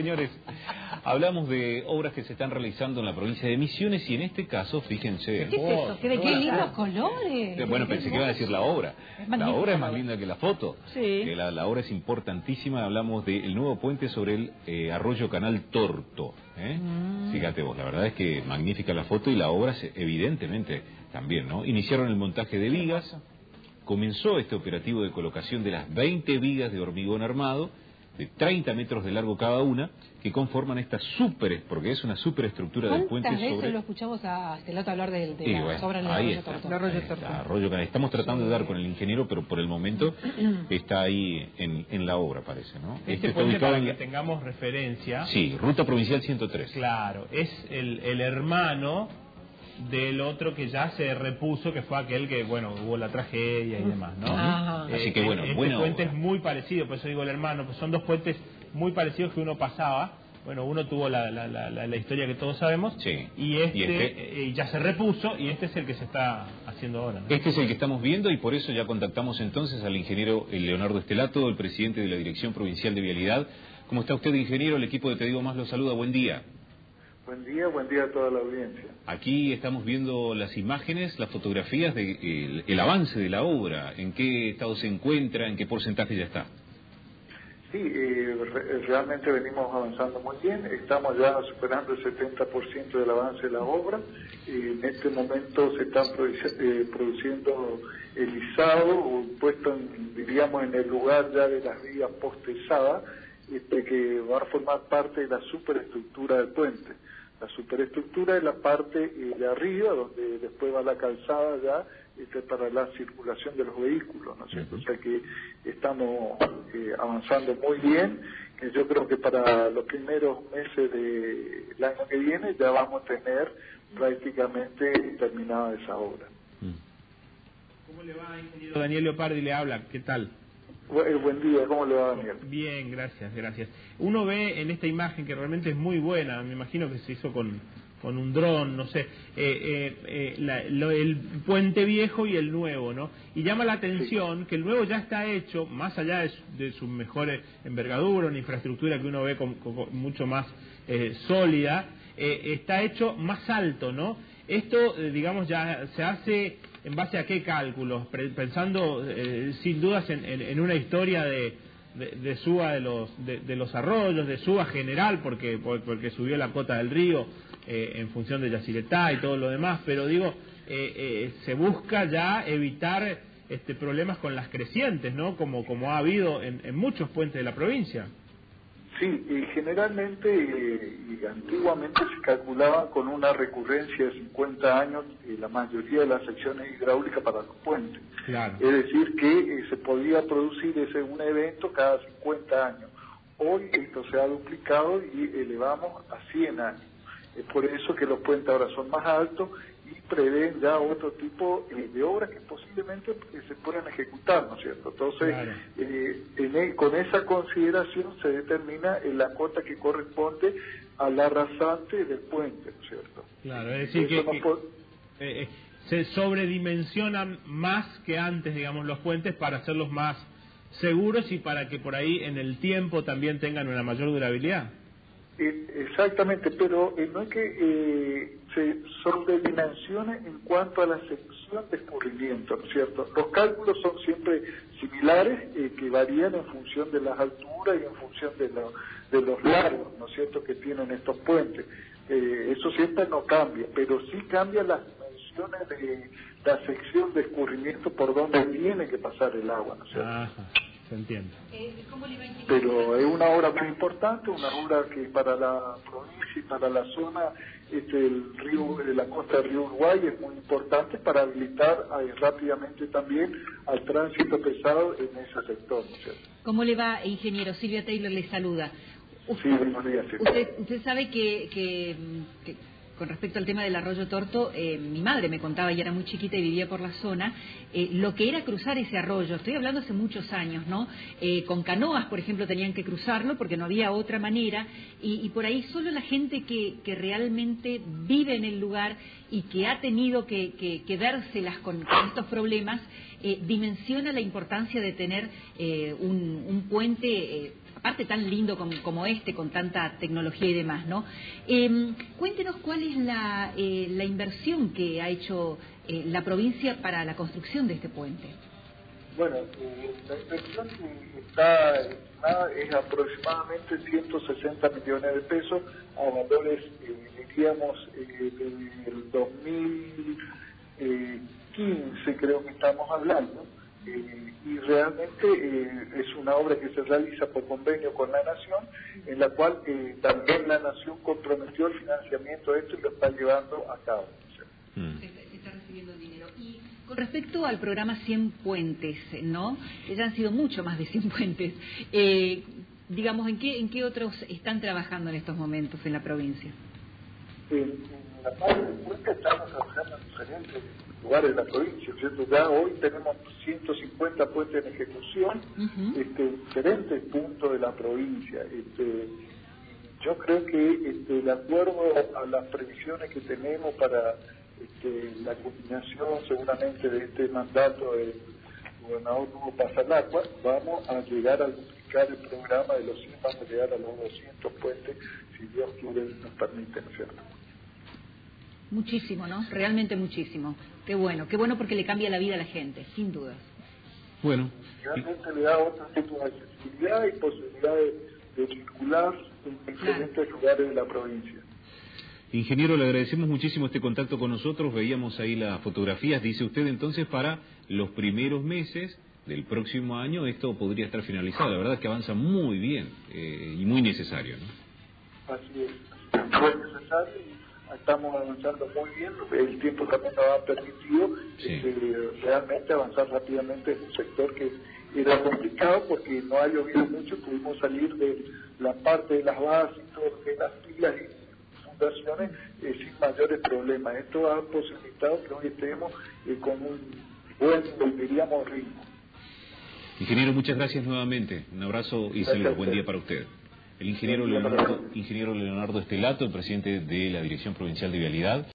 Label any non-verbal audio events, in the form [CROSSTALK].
señores, hablamos de obras que se están realizando en la provincia de Misiones y en este caso, fíjense... ¿Qué es eso? ¿Qué, qué lindos colores? Eh, Bueno, pensé que iba a decir la obra. La obra es más linda que la foto. Sí. Que la, la obra es importantísima. Hablamos del nuevo puente sobre el eh, arroyo Canal Torto. ¿eh? Mm. Fíjate vos, la verdad es que magnífica la foto y la obra, se- evidentemente, también, ¿no? Iniciaron el montaje de vigas. Comenzó este operativo de colocación de las 20 vigas de hormigón armado, de 30 metros de largo cada una, que conforman esta super, porque es una superestructura del puente ¿Cuántas veces sobre... lo escuchamos a Estelato hablar de, de Y las bueno, obras del ahí Arroyo está, ahí Arroyo está. Estamos tratando de dar con el ingeniero, pero por el momento [CLEARS THROAT] está ahí en, en la obra, parece, ¿no? Este está puente, ubicado para en que la- tengamos referencia, Sí, Ruta Provincial 103. claro, es el, el hermano del otro que ya se repuso, que fue aquel que, bueno, hubo la tragedia y demás, ¿no? Ajá. Así que, bueno, este puente es muy parecido, por eso digo el hermano, pues son dos puentes muy parecidos que uno pasaba. Bueno, uno tuvo la, la, la, la- la historia que todos sabemos Sí. y este, Y este- eh, ya se repuso y este es el que se está haciendo ahora. ¿no? Este es el que estamos viendo y por eso ya contactamos entonces al ingeniero eh, Leonardo Estelato, el presidente de la Dirección Provincial de Vialidad. ¿Cómo está usted, ingeniero? El equipo de Te Digo Más lo saluda. Buen día. Buen día, buen día a toda la audiencia. Aquí estamos viendo las imágenes, las fotografías del el avance de la obra, en qué estado se encuentra, en qué porcentaje ya está. Sí, eh, re- realmente venimos avanzando muy bien, estamos ya superando el 70% del avance de la obra, y en este momento se están produci- eh, produciendo el izado, o puesto, en, diríamos, en el lugar ya de las vías postezadas, este, que va a formar parte de la superestructura del puente. La superestructura es la parte eh, de arriba, donde después va la calzada ya este, para la circulación de los vehículos, ¿no es cierto? O sea que estamos eh, avanzando muy bien, que yo creo que para los primeros meses del año que viene ya vamos a tener prácticamente terminada esa obra. ¿Cómo le va, ingeniero? Daniel Leopardi le habla, ¿qué tal? Bu- buen día, ¿cómo le va Daniel? Bien, gracias, gracias. Uno ve en esta imagen que realmente es muy buena, me imagino que se hizo con, con un dron, no sé, eh, eh, eh, la- lo- el puente viejo y el nuevo, ¿no? Y llama la atención que el nuevo ya está hecho, más allá de de su mejor eh, envergadura, una infraestructura que uno ve con, con- con mucho más eh, sólida, eh, está hecho más alto, ¿no? Esto, eh, digamos, ya se hace en base a qué cálculos, pensando eh, sin dudas en, en- una historia de, de, suba de los, de, los arroyos, de suba general, porque, por- porque subió la cota del río eh, en función de Yacyretá y todo lo demás, pero digo, eh, eh, se busca ya evitar este, problemas con las crecientes, ¿no? Como, como ha habido en, en muchos puentes de la provincia. Sí, y generalmente eh, y antiguamente se calculaba con una recurrencia de 50 años eh, la mayoría de las secciones hidráulicas para los puentes. Claro. Es decir, que eh, se podía producir ese un evento cada 50 años. Hoy esto se ha duplicado y elevamos a 100 años. Es por eso que los puentes ahora son más altos prevén ya otro tipo eh, de obras que posiblemente eh, se puedan ejecutar, ¿no es cierto? Entonces, Claro. eh, en el- con esa consideración se determina eh, la cota que corresponde a la rasante del puente, ¿no es cierto? Claro, es decir, que, no que, eh, se sobredimensionan más que antes, digamos, los puentes para hacerlos más seguros y para que por ahí en el tiempo también tengan una mayor durabilidad. Exactamente, pero no es que eh, se sobredimensione en cuanto a la sección de escurrimiento, ¿no es cierto? Los cálculos son siempre similares, eh, que varían en función de las alturas y en función de, lo- de los largos, ¿no es cierto?, que tienen estos puentes. Eh, eso siempre no cambia, pero sí cambian las dimensiones de la sección de escurrimiento por donde tiene que pasar el agua, ¿no es cierto? Ajá, se entiende. Eh, pero es una obra muy importante, una obra que para la provincia y para la zona, este, el río, de la costa del río Uruguay es muy importante para habilitar eh, rápidamente también al tránsito pesado en ese sector. ¿Cómo le va, ingeniero? Silvia Taylor le saluda. Sí, buenos días. sí. Usted, usted sabe que, que, que con respecto al tema del arroyo Torto, eh, mi madre me contaba, y era muy chiquita y vivía por la zona, eh, lo que era cruzar ese arroyo. Estoy hablando hace muchos años, ¿no? Eh, con canoas, por ejemplo, tenían que cruzarlo porque no había otra manera. Y, por ahí solo la gente que, que realmente vive en el lugar y que ha tenido que, que, que vérselas con, estos problemas, eh, dimensiona la importancia de tener un puente. Aparte tan lindo como, este, con tanta tecnología y demás, ¿no? Eh, cuéntenos cuál es la, eh, la inversión que ha hecho eh, la provincia para la construcción de este puente. Bueno, eh, la inversión está estimada es aproximadamente 160 millones de pesos a valores, eh, diríamos, eh, del 2015 creo que estamos hablando. Eh, y realmente eh, es una obra que se realiza por convenio con la Nación, en la cual eh, también la Nación comprometió el financiamiento de esto y lo está llevando a cabo. Mm. Se, se está recibiendo el dinero. Y con respecto al programa 100 puentes, ¿no? Ya han sido mucho más de 100 [LAUGHS] puentes. Eh, digamos, ¿en qué, ¿en qué otros están trabajando en estos momentos en la provincia? En, en la parte de puente estamos trabajando en diferentes lugares de la provincia, ¿cierto? Ya hoy tenemos 150 puentes en ejecución Ujú. este, en diferentes puntos de la provincia. Este, yo creo que este, de acuerdo a las previsiones que tenemos para este, la culminación seguramente de este mandato del gobernador Hugo Pasalacua, vamos a llegar a duplicar el programa de los 100, vamos a llegar a los 200 puentes, si Dios quiere nos permite, ¿no? Muchísimo, ¿no? Realmente muchísimo. Qué bueno, qué bueno porque le cambia la vida a la gente, sin dudas. Bueno, Realmente le da otro tipo de accesibilidad y posibilidad de, de circular en diferentes lugares de la provincia. ingeniero, le agradecemos muchísimo este contacto con nosotros. Veíamos ahí las fotografías. Dice usted entonces para los primeros meses del próximo año esto podría estar finalizado. La verdad es que avanza muy bien eh, y muy necesario. ¿no? Así es, fue necesario y estamos avanzando muy bien, el tiempo también nos ha permitido Sí. este, realmente avanzar rápidamente en un sector que era complicado porque no ha llovido mucho, pudimos salir de la parte de las bases y todo es las pilas y fundaciones eh, sin mayores problemas. Esto ha posibilitado que hoy estemos eh, con un buen, diríamos, ritmo. Ingeniero, muchas gracias nuevamente. Un abrazo y saludos. Buen día para usted. El ingeniero Leonardo, ingeniero Leonardo Estelato, el presidente de la Dirección Provincial de Vialidad.